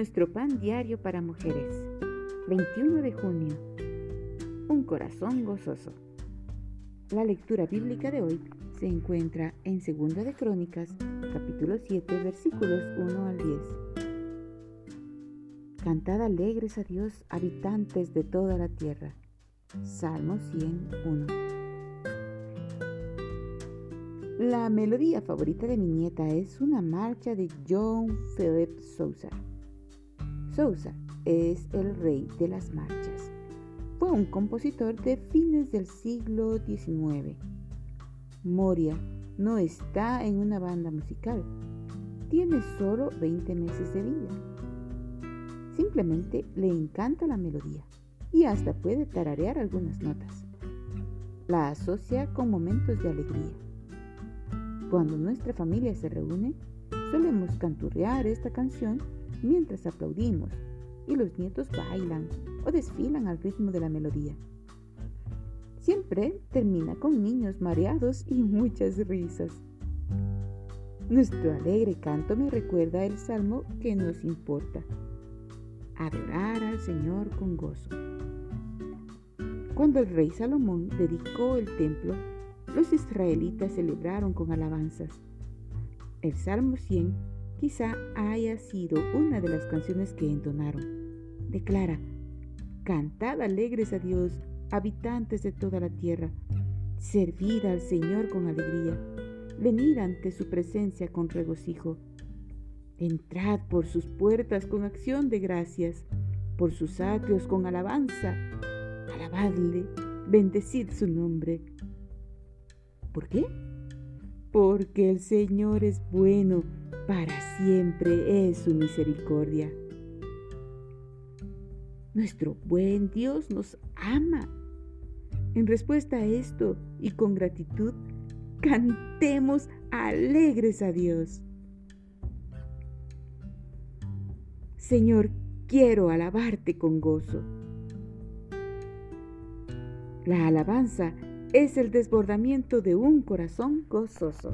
nuestro pan diario para mujeres. 21 de junio. Un corazón gozoso. La lectura bíblica de hoy se encuentra en 2 de Crónicas, capítulo 7, versículos 1 al 10. Cantad alegres a Dios, habitantes de toda la tierra. Salmo 101. La melodía favorita de mi nieta es una marcha de John Philip Sousa. Sousa es el rey de las marchas. Fue un compositor de fines del siglo XIX. Moria no está en una banda musical. Tiene solo 20 meses de vida. Simplemente le encanta la melodía y hasta puede tararear algunas notas. La asocia con momentos de alegría. Cuando nuestra familia se reúne, solemos canturrear esta canción mientras aplaudimos y los nietos bailan o desfilan al ritmo de la melodía. Siempre termina con niños mareados y muchas risas. Nuestro alegre canto me recuerda el salmo que nos importa. Adorar al Señor con gozo. Cuando el rey Salomón dedicó el templo, los israelitas celebraron con alabanzas. El Salmo 100 quizá haya sido una de las canciones que entonaron. Declara, cantad alegres a Dios, habitantes de toda la tierra, servid al Señor con alegría, venid ante su presencia con regocijo. Entrad por sus puertas con acción de gracias, por sus atrios con alabanza. Alabadle, bendecid su nombre. ¿Por qué? Porque el Señor es bueno para siempre es su misericordia. Nuestro buen Dios nos ama. En respuesta a esto y con gratitud, cantemos alegres a Dios. Señor, quiero alabarte con gozo. La alabanza es el desbordamiento de un corazón gozoso.